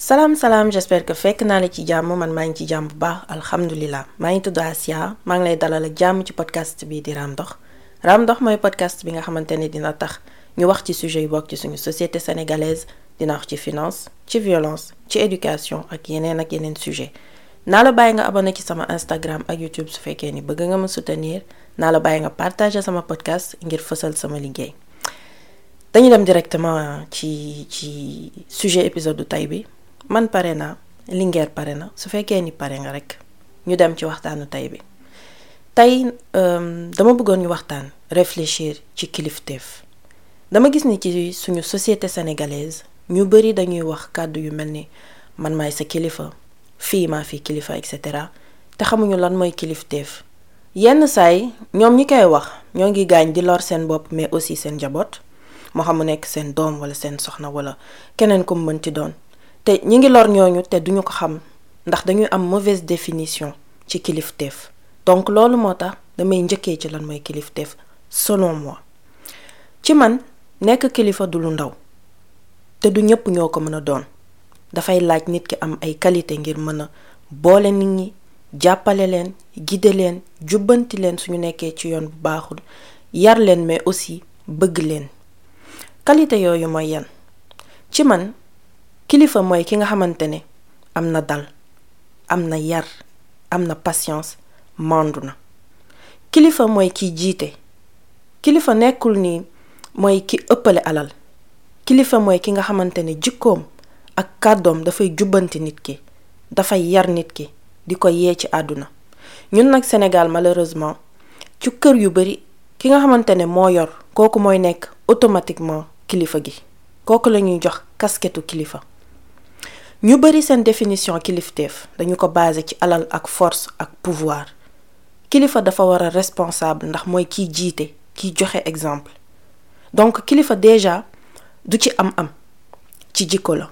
salaam salaam j'espère que fekk naa la ci jàmm man maa ngi ci jàmm bu baax alhamdulilah maa ngi tudd Asia maa ngi lay dalal ak jàmm ci podcast bi di Raam Dox. Raam podcast bi nga xamante ne dina tax ñu wax ci sujet yu bokk ci suñu société sénégalaise dina wax ci finance ci violence ci éducation ak yeneen ak yeneen sujet. Naa la bàyyi nga abonné ci sama Instagram ak YouTube su fekkee ni bëgg nga ma soutenir naa la bàyyi nga partager sama podcast ngir fësal sama liggéey. Dañu dem directement ci ci sujet épisode du tey bi man pare na Linguère pare na su fekkee ni pare nga rek ñu dem ci waxtaanu tey bi. Tey dama bëggoon ñu waxtaan réfléchir ci kilifteef. Dama gis ni ci suñu société sénégalaise ñu bari dañuy wax kàddu yu mel ni man maay sa kilifa fii maa fi kilifa et cetera te xamuñu lan mooy kilifteef. Yenn saay ñoom ñi koy wax ñoo ngi gaañ di lor seen bopp mais aussi seen njaboot moo xam mu nekk seen doom wala seen soxna wala keneen ku mu mën ci doon te ñi ngi lor ñooñu te duñu ko xam ndax dañuy am mauvaise définition ci kilifteef. Donc loolu moo tax damay njëkkee ci lan mooy kilifteef selon moi. Ci man nekk kilifa du lu ndaw te du ñëpp ñoo ko mën a doon. Dafay laaj nit ki am ay qualité ngir mën a boole nit ñi jàppale leen guider leen jubbanti leen suñu nekkee ci yoon bu baaxul yar leen mais aussi bëgg leen. Qualité yooyu mooy yan? Ci man kilifa mooy ki nga xamante ne na dal am na yar am na patience mandu na. Kilifa mooy kiy jiite. Kilifa nekkul ni mooy ki alal. Kilifa mooy ki nga xamante ne jikkoom ak kàddoom dafay jubbanti nit ki dafay yar nit ki di ko yee ci àdduna. Ñun nag Sénégal malheureusement ci kër yu bari ki nga xamante ne moo yor kooku mooy nekk automatiquement kilifa gi. Kooku la ñuy jox kasketu kilifa ñu bari seen définition kilifteef dañu ko basé ci alal ak force ak pouvoir. Kilifa dafa war a responsable ndax mooy kiy jiite kiy joxe exemple. Donc kilifa déjà du ci am-am ci jikko la.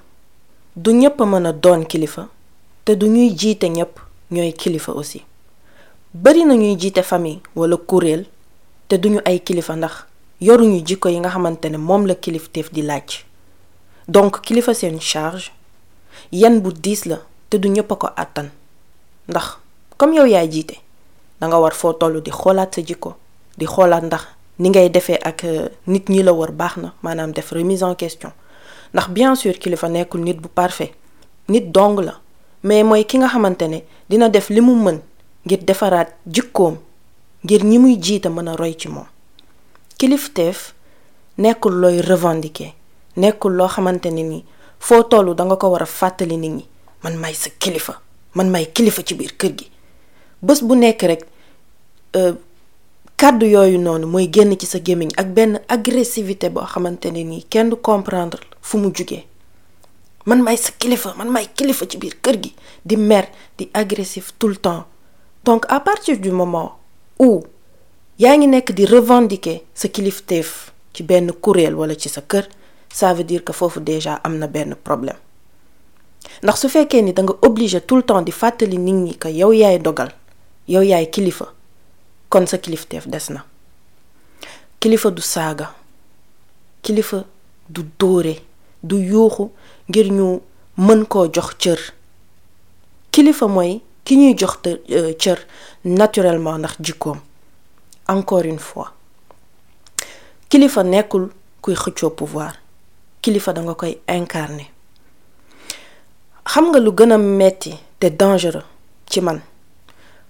Du ñépp mën a doon kilifa te du ñuy jiite ñépp ñooy kilifa aussi. Bari na ñuy jiite famille wala kuréel te duñu ay kilifa ndax yoruñu jikko yi nga xamante ne moom la kilifteef di laaj. Donc kilifa seen charge yan bu diis la te du ñépp a ko àttan. Ndax comme yow yaay jiite danga war foo toll di xoolaat sa jikko di xoolaat ndax ni ngay defee ak nit ñi la war baax na maanaam def remise en question. Ndax bien sûr kilifa nekkul nit bu parfait nit dong la mais mooy ki nga xamante ne dina def li mu mën ngir defaraat jikkoom ngir ñi muy jiite mën a roy ci moom. Kilifteef nekkul looy revendiquer nekkul loo xamante ne ni foo tollu danga ko war a fàttali nit ñi man may sa kilifa man may kilifa ci biir kër gi. Bés bu nekk rek kàddu yooyu noonu mooy génn ci sa gémmiñ ak benn ne kenn comprendre fu mu jugee. Man may sa kilifa man may kilifa ci biir kër gi di mer di agressif tout le temps. Donc à partir du moment où yaa ngi nekk di revendiquer sa kilifteef ci benn kuréel wala ci sa kër ça veut dire que foofu déjà am problème. Ndax su fekkee ni da obligé tout le temps di fàttali nit ñi que yow yaay dogal yow yaay kilifa kon sa des na. Kilifa du saaga kilifa du dóore du yuuxu ngir ñu mën jox cër. Kilifa ki ñuy jox cër naturellement ndax encore une fois. Kilifa nekkul kuy xëccoo pouvoir kilifa danga koy incarner. Xam nga lu gën metti te dangereux ci man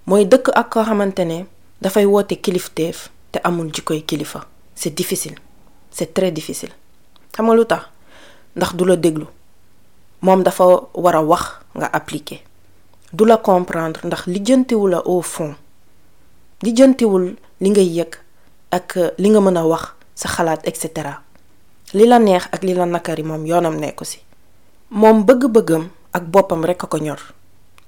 mooy dëkk ak koo xamante ne dafay woote kilifteef te amul jikkoy kilifa. C'est difficile. C'est très difficile. Xam nga lu tax? Ndax du la déglu. Moom dafa war a wax nga appliquer. Du la comprendre ndax lijjantiwul la au fond. Lijjantiwul li ngay yëg ak li nga mën a wax sa xalaat et cetera li la neex ak li la nakari moom yoonam nekku ci. Moom bëgg-bëggam ak boppam rekk a ko ñor.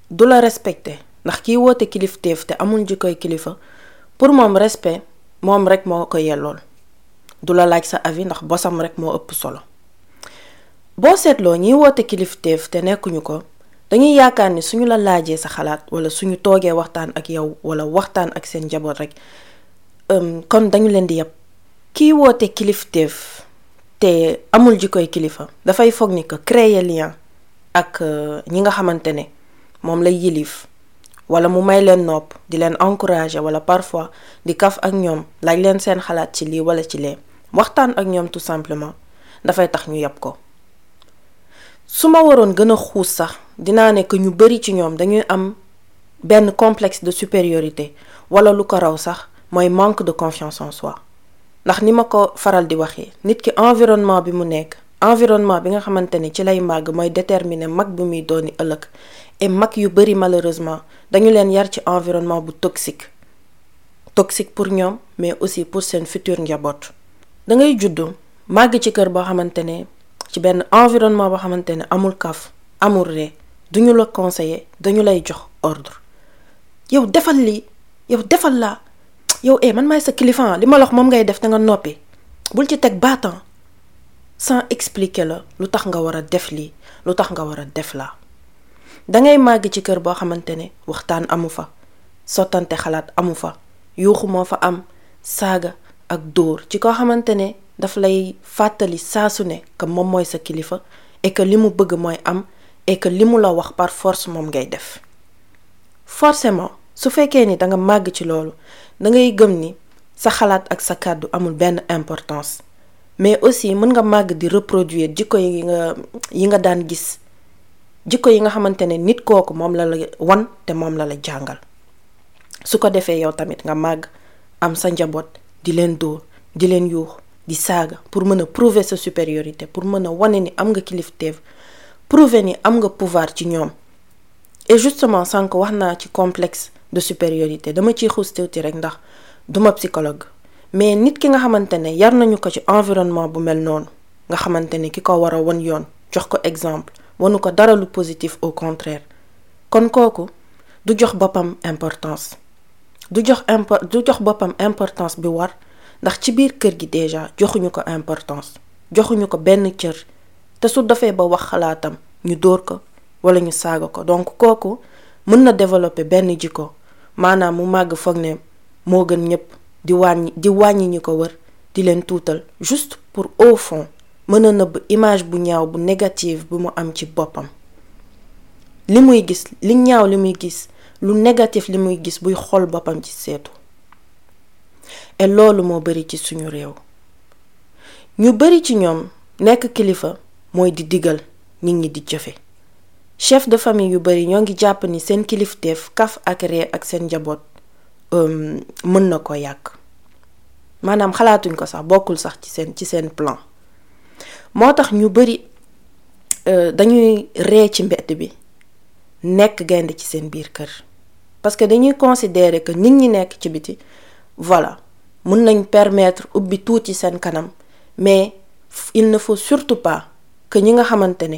Du la respecté ndax kiy woote kilifteef te amul jikkoy kilifa pour moom respect moom rekk moo ko yellool. Du la laaj sa avis ndax bosam rekk moo ëpp solo. Boo seetloo ñiy woote kilifteef te nekkuñu ko dañuy yaakaar ni suñu la laajee sa xalaat wala suñu toogee waxtaan ak yow wala waxtaan ak seen njaboot rekk kon dañu leen di yàpp kiy woote kilifteef te amul jikkoy kilifa. Dafay foog ni que créer lien ak ñi nga xamante moom lay yilif wala mu may leen nopp di leen encourager wala parfois di kaf ak ñoom laaj leen seen xalaat ci lii wala ci lee. Waxtaan ak ñoom tout simplement dafay tax ñu yab ko. Su ma waroon gën a xuus sax dinaa ne que ñu bari ci ñoom dañuy am benn complexe de supériorité wala lu ko raw sax mooy manque de confiance en soi ndax ni ma ko environnement bi mu environnement bi nga xamante ni déterminer mag bi muy dooni ëllëg. Et mag yu malheureusement dañu leen yar ci environnement bu toxique. Toxique pour ñoom mais aussi pour seen futur njaboot. Da ngay màgg ci environnement boo xamante ne amul kaf amul ree duñu la conseiller dañu lay jox ordre. Yow defal yow eh man maay sa kilifa li ma wax moom ngay def da nga noppi. Bul ci baatam sans expliquer la lu tax nga war a def lii lu tax nga war a def laa. Dangay màgg ci kër boo waxtaan amu fa xalaat am saaga ak dóor ci koo xamante daf lay fàttali saa su ne kilifa et que li mu bëgg am et que li mu la wax par force moom ngay def. Forcément su fekkee ni danga màgg ci loolu dangay gëm ni sa xalaat importance. Mais aussi mën nga màgg di reproduire jikko yi nga yi nga daan gis. Jikko yi nga xamante ne nit kooku moom la la wan la la jàngal. Su ko defee yow tamit nga màgg am sa njaboot di leen dóor di pour mën a prouver sa supériorité pour mën a wane ni am nga kilifteef prouver ni am nga pouvoir ci ñoom. Et justement sànq wax naa complexe de supériorité. Dama ciy xuus tuuti rek ndax duma psychologue. Mais nit ki nga xamante ne yar nañu ko environnement bu mel noonu nga xamante ne ki ko war a yoon jox ko exemple wanu ko dara lu positif au contraire. Kon kooku du jox boppam importance. Du jox importance bi war ndax ci biir kër gi joxuñu ko importance joxuñu ko benn cër. Te su dafee ba wax xalaatam ñu dóor ko wala ñu saaga ko. Donc kooku mën na développer benn maanaam mu màgg foog ne moo gën ñëpp di wàññi ñi ko wër di leen tuutal juste pour au fond mën a nëbb image bu ñaaw bu négative bu mu am ci boppam. Li muy gis li ñaaw li muy gis lu négatif li muy gis buy xool boppam ci seetu. Et loolu moo bari ci suñu réew. Ñu bari ci ñoom nekk kilifa mooy di digal nit ñi di jëfe. Chef de famille yu bari ñoo ngi jàpp ni seen kilifteef kaf ak ree ak seen njaboot mën na ko yàq. Maanaam xalaatuñ ko sax bokkul plan. Moo tax ñu bari dañuy ree ci mbedd bi nekk gaynde ci seen biir kër. Parce que dañuy considérer que nit ñi nekk ci biti voilà mën nañ permettre ubbi tuuti seen kanam mais il ne faut surtout pas que ñi nga xamante ne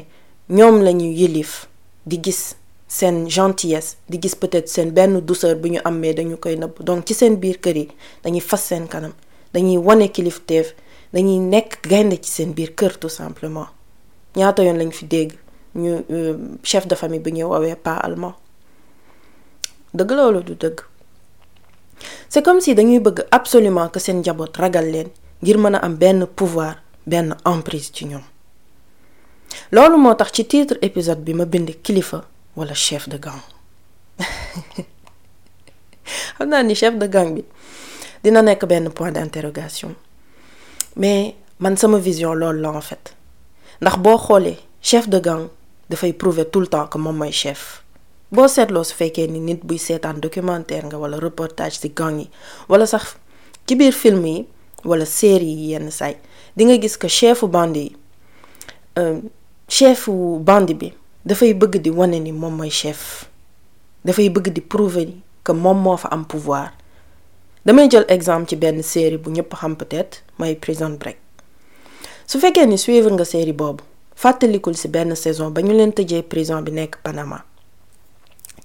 ñoom lañu yilif di gis seen gentillesse di gis peut-être seen benn douceur bu ñu am mais dañu koy nëbb. Donc ci seen biir kër yi dañuy fas seen kanam dañuy wane kilifteef dañuy nekk gaynde ci seen biir kër tout simplement. Ñaata yoon lañ fi dégg ñu chef de famille bu ñuy woowee pas allemand. Dëgg loolu du dëgg? C'est comme si dañuy bëgg absolument que seen njaboot ragal leen ngir mën a am pouvoir benn emprise loolu moo tax ci titre épisode bi ma bind kilifa wala chef de gang. Xam naa chef de gang bi dina nekk benn point d'interrogation. Mais man sama vision loolu la en fait. Ndax chef de gang dafay prouver tout le temps que moom mooy chef. Boo seetloo su fekkee ni nit buy seetaan documentaire nga wala reportage ci gang yi wala sax ci biir film yi que chefu bande bi dafay bëgg di wane ni moom mooy chef. dafay bëgg di prouver ni moom moo fa am pouvoir. damay jël exemple ci benn série bu ñëpp xam peut-être mooy Prison Break. su fekkee ni suivre nga série boobu fàttalikul ci benn saison ba ñu leen tëjee prison bi nekk Panama.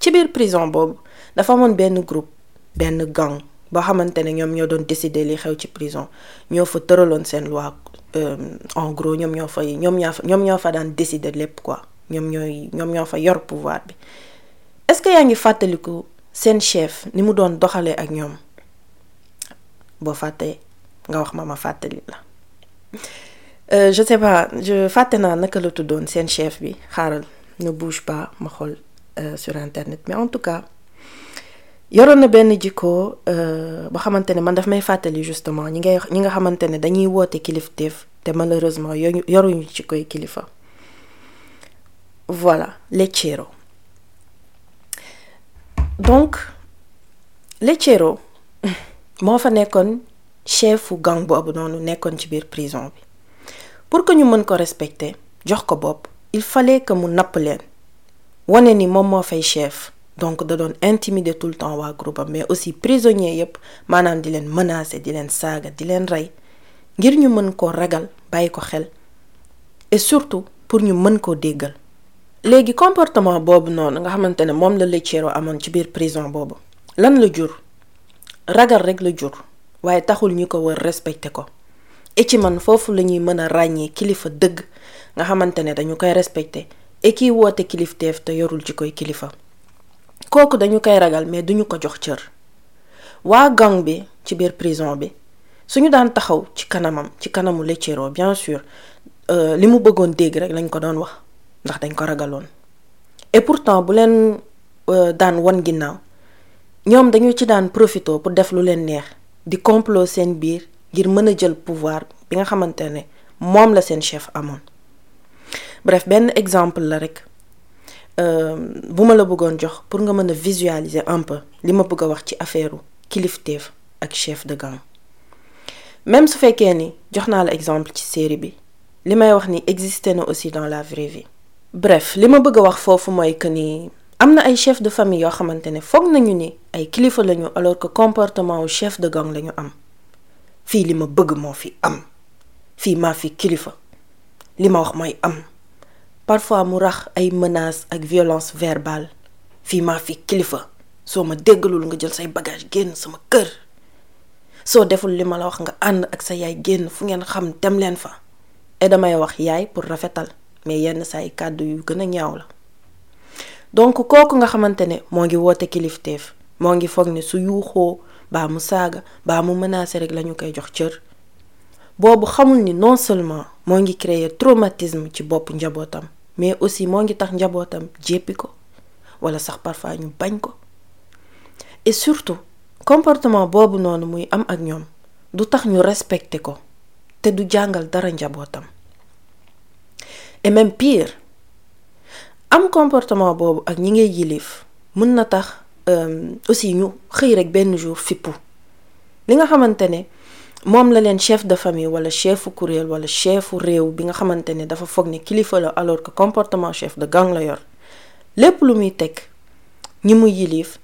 ci biir prison boobu dafa amoon benn groupe benn gang boo xamante ne ñoom ñoo doon décider li xew ci prison ñoo fa tëraloon seen loi en gros ñoom ñoo fa décider quoi. Pouvoir est-ce que yaa ngi fàttaliku seen chef ni mu doon ak nga wax la. Je sais pas je fàtte naa naka la tuddoon seen chef bi. Ne bouge pas xool sur internet. Mais en tout cas yoroon na benn jikko ba xamante ne man daf may fàttali justement ñi ngay ñi nga xamante ne dañuy woote kilifteef te malheureusement yoruñu ci koy kilifa. Voilà Lechero. Donc Lechero moo fa nekkoon chefu gang boobu noonu nekkoon ci biir prison bi. Pour que ñu mën ko respecter jox ko bopp il fallait que mu napp leen wane ni moom moo fay chef donc da doon intimider tout le temps waa groupe am mais aussi prisonnier yépp maanaam di leen menacer di leen saaga di leen rey ngir ñu mën koo ragal bàyyi ko xel et surtout pour ñu mën koo déggal. Léegi comportement boobu noonu nga xamante ne moom la Lechero amoon ci biir prison boobu lan la jur? Ragal rek la jur waaye taxul ñu ko war respecter ko. Et ci man foofu la ñuy mën a ràññee kilifa dëgg nga xamante ne dañu koy respecté et kiy woote kilifteef te yorul ci koy kilifa. Kooku dañu koy ragal mais duñu ko jox cër. Waa gang bi ci biir prison bi suñu daan taxaw ci kanamam ci kanamu Lechero bien sûr li mu bëggoon dégg rek lañ ko doon wax ndax dañ ko ragaloon. Et pourtant bu leen daan wan ginnaaw ñoom dañu ci daan profito pour def lu leen neex di complot seen biir ngir mën a jël pouvoir bi nga xamante ne moom la seen chef amoon. Bref benn exemple la rek. Bu ma la bëggoon jox pour nga mën a visualiser un peu li ma bëgg a wax ci affaire kilifteef ak chef de gang. Même su fekkee ni jox naa la exemple ci série bi li may wax ni existé na aussi dans la vraie vie. Bref li ma bëgg a wax foofu mooy que ni am na ay chef de famille yoo xamante ne foog nañu ni ay kilifa lañu alors que comportement wu chef de gang lañu am. Fii li ma bëgg moo fi am. Fii maa fi kilifa. Li ma wax mooy am parfois mu rax ay menaces ak violence verbale. Fii maa fi kilifa. Soo ma déggalul nga jël say bagage génn sama kër. Soo deful li ma la wax nga ànd ak sa yaay génn fu ngeen xam dem leen fa. Et damay wax yaay pour rafetal mais yenn saa yi kàddu yu gën a ñaaw la. Donc kooku nga xamante ne moo ngi woote kilifteef moo ngi foog ne su yuuxoo baa mu saaga baa mu menacé rek lañu koy jox cër. Boobu xamul ni non seulement moo ngi créer traumatisme ci bopp njabootam mais aussi moo ngi tax njabootam jéppi wala sax parfois et surtout comportement boobu noonu muy am ak ñoom du tax ñu respecter ko te du dara et même pire am comportement boobu ak ñi ngay yilif mën na tax aussi ñu rek jour moom la leen chef de famille wala chefu kuréel wala chefu réew bi nga xamante ne dafa foog ne kilifa la alors que comportement chef de gang la yor. Lépp lu muy teg ñi muy yilif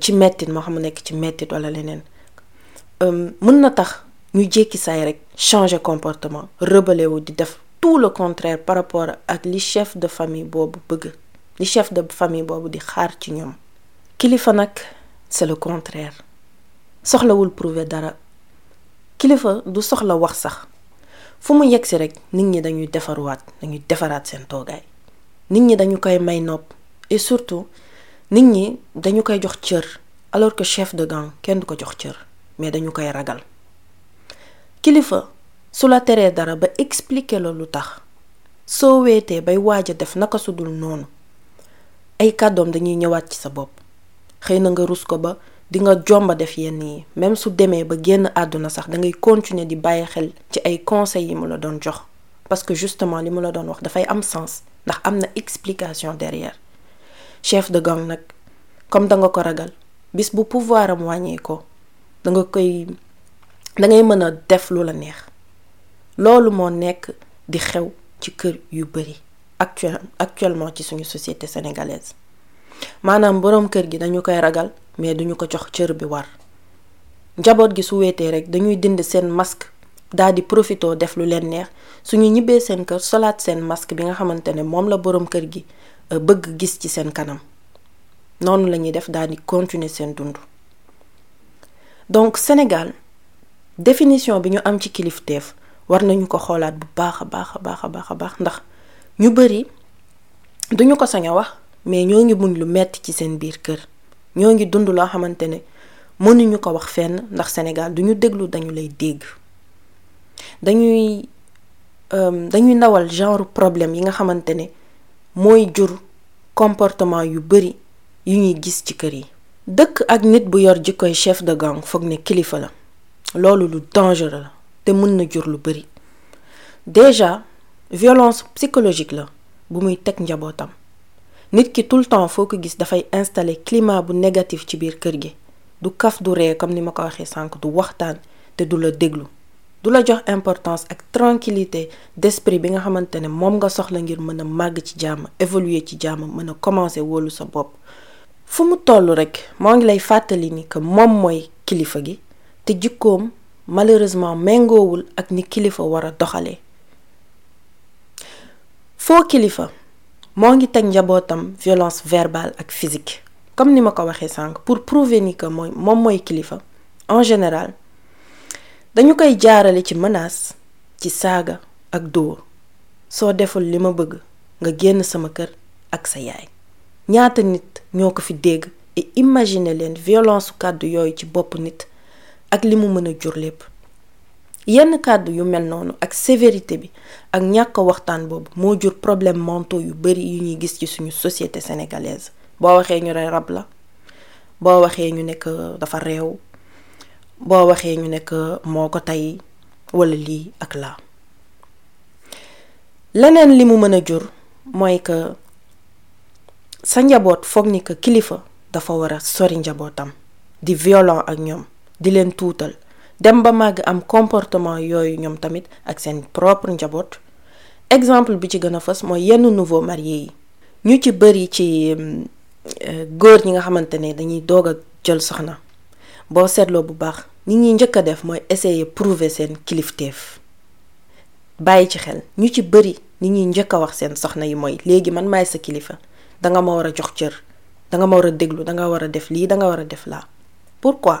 ci mettit moo xam nekk ci mettit wala leneen mën na tax ñu jékki saay rek changer comportement rebelle wu di def tout le contraire par rapport ak li chef de famille boobu bëgg li chef de famille boobu di xaar ci ñoom. Kilifa nag c'est le contraire. Soxlawul prouver dara kilifa du soxla wax sax. Fu mu yegsi rek nit ñi dañuy defaruwaat dañuy defaraat seen toogaay. Nit ñi dañu koy may nopp et surtout nit ñi dañu koy jox cër alors que chef de gang kenn du ko jox cër mais dañu koy ragal. Kilifa su la teree dara ba expliquer la lu tax soo weetee bay waaj def naka su dul noonu ay kàddoom dañuy ñëwaat ci sa bopp. Xëy na nga rus ko ba di nga jomba def yenn yi. Même su demee ba génn àdduna sax da ngay continuer di bàyyi xel ci ay conseils yi mu la doon jox. Parce que justement li mu la doon wax dafay am sens ndax am na explication derrière. Chef de gang nag comme da nga ko ragal bis bu pouvoir am wàññee ko da nga koy da ngay mën a def lu la neex. Loolu moo nekk di xew ci kër yu actuel actuellement ci suñu société sénégalaise. Maanaam boroom kër gi dañu koy ragal mais duñu ko jox cër bi war. Njaboot gi su weetee rek dañuy dind seen masque daal di profitoo def lu leen neex. Suñu ñibbee seen kër solaat seen masque bi nga xamante ne moom la boroom kër gi bëgg gis ci seen kanam. Noonu lañuy def daal di continuer seen dund. Donc Sénégal définition bi ñu am ci kilifteef war nañu ko xoolaat bu baax a baax a baax a baax a baax ndax ñu bari duñu ko sañ a wax mais ñoo ngi muñ lu metti ci seen biir kër. Ñoo ngi dund loo xamante ne mënuñu ko wax fenn ndax Sénégal duñu déglu dañu lay dégg. Dañuy dañuy ndawal genre problème yi nga xamante ne mooy jur comportement yu bari yu ñuy gis ci kër yi. Dëkk ak nit bu yor jikkoy chef de gang foog ne kilifa la. Loolu lu dangereux la te mën na jur lu bari. Déjà violence psychologique la bu muy teg njabootam. Nit ki tout le temps foo ko gis dafay installer climat bu négatif ci biir kër gi. Du kaf du ree comme ni ma ko waxee sànq du waxtaan te du la déglu. Du la jox importance ak tranquillité d'esprit bi nga xamante ne moom nga soxla ngir mën a màgg ci jàmm évoluer ci jàmm mën a commencer wóolu sa bopp. Fu mu toll rek moo ngi lay fàttali ni que moom mooy kilifa gi te jikkoom malheureusement méngoowul ak ni kilifa war a doxalee. Foo kilifa moo ngi teg njabootam violence verbale ak physique. Comme ni ma ko pour prouver que mooy moom mooy kilifa en général dañu koy jaarale ci menace ci saaga ak dóor. Soo deful li ma bëgg nga génn sama kër ak sa yaay. Et violence kàddu yooyu ci bopp nit ak li mu mën a jur lépp. Yenn kàddu yu mel noonu ak sévérité ak ñàkk waxtaan boobu moo jur problème mentaux yu bari yu ñuy gis ci suñu société sénégalaise. Boo waxee ñu ne rab la boo waxee ñu nekk dafa réew boo waxee ñu nekk moo ko tey walla lii ak laa. Leneen li mu mën a jur mooy que sa njaboot foog ni que kilifa dafa war a sori njabootam di violent ak ñoom di leen tuutal dem ba màgg am comportement yooyu ñoom tamit ak seen propre njaboot. Exemple bi ci gën a fës mooy yenn nouveau marié yi. Ñu ci bëri ci góor ñi nga xamante ne dañuy doog a jël soxna. Boo seetloo bu baax nit ñi njëkk a def mooy essayer prouver seen kilifteef. Bàyyi ci xel ñu ci bëri nit ñi njëkk a wax seen soxna yi mooy léegi man maay sa kilifa danga ma war a jox cër danga ma war a déglu danga war a def lii danga war a def laa. Pourquoi?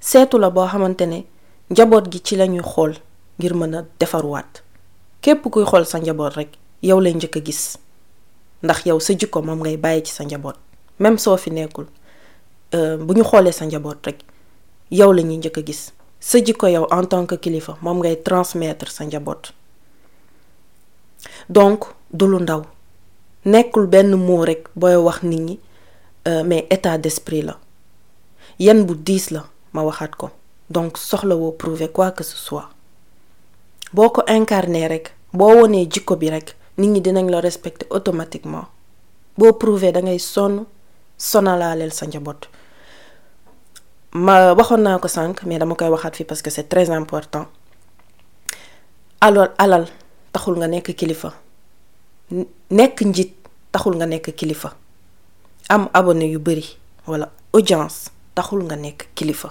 seetu la boo xamante ne njaboot gi ci lañuy xool ngir mën a defaruwaat. Képp kuy xool sa njaboot rek yow lay njëkk a gis. Ndax yow sa jikko moom ngay bàyyi ci sa njaboot. Même soo fi nekkul bu ñu xoolee sa njaboot rek yow la ñuy njëkk a gis. Sa jikko yow en tant que kilifa moom ngay transmettre sa njaboot. Donc du lu ndaw. Nekkul benn mot rek booy wax nit ñi mais état d'esprit la. Yan bu diis la ma waxaat ko. Donc prouver quoi que ce soit. Boo ko incarné rek boo wonee jikko bi rek nit ñi dinañ la automatiquement. Boo prouver da ngay sonn sonalaaleel sa ma waxoon naa ko sànq mais dama koy waxaat parce que c'est très important. Alors alal taxul nga nekk kilifa. Nekk njiit taxul nga nekk kilifa. Am abonné yu bari walla audience taxul nga nekk kilifa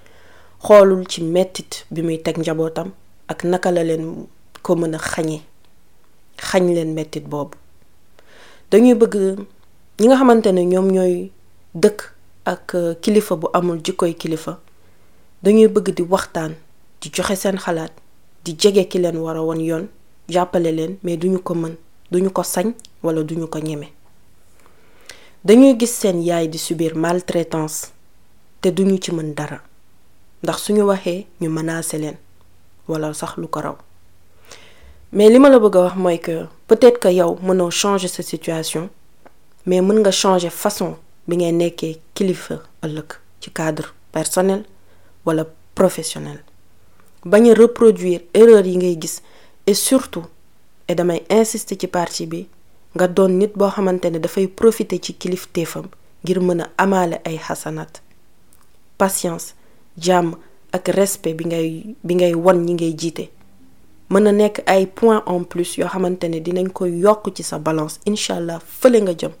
xoolul ci mettit bi muy teg njabootam ak naka la leen ko mën a xañe xañ leen mettit boobu. Dañuy bëgg ñi nga xamante ne ñoom ñooy dëkk ak kilifa bu amul jikkoy kilifa dañuy bëgg di waxtaan di joxe seen xalaat di jege ki leen war a woon yoon jàppale leen mais duñu ko mën duñu ko sañ wala duñu ko ñeme. Dañuy gis seen yaay di subir maltraitance te duñu ci mën dara. Ndax suñu waxee ñu menacer leen wala sax lu ko mais li ma la bëgg que peut-être que yow mënoo changer sa situation mais mën nga changer façon bi ngay nekkee kilifa ëllëg ci cadre personnel wala professionnel. Bañ reproduire erreur yi et surtout et damay insister ci partie bi nga doon nit boo xamante ne dafay profiter ci kilifteefam ngir mën a amaale ay patience jàmm ak respect bi ngay bi ngay won ñi ngay jiite. Mën na nekk ay points en plus yoo xamante ne dinañ ko yokk ci sa balance. Incha allah fële nga jëm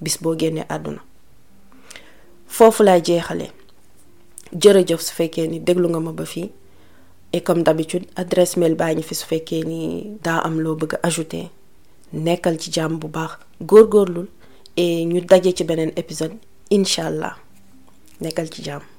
bis boo àdduna. Foofu laay jeexale jërëjëf su fekkee ni déglu nga ma ba fii. Et comme d'habitude adresse mail baa ngi fi su fekkee ni daa am loo bëgg a ajouter. Nekkal ci jàmm bu baax. Góorgóorlul et ñu daje ci beneen épisode. Incha allah. Nekkal ci jàmm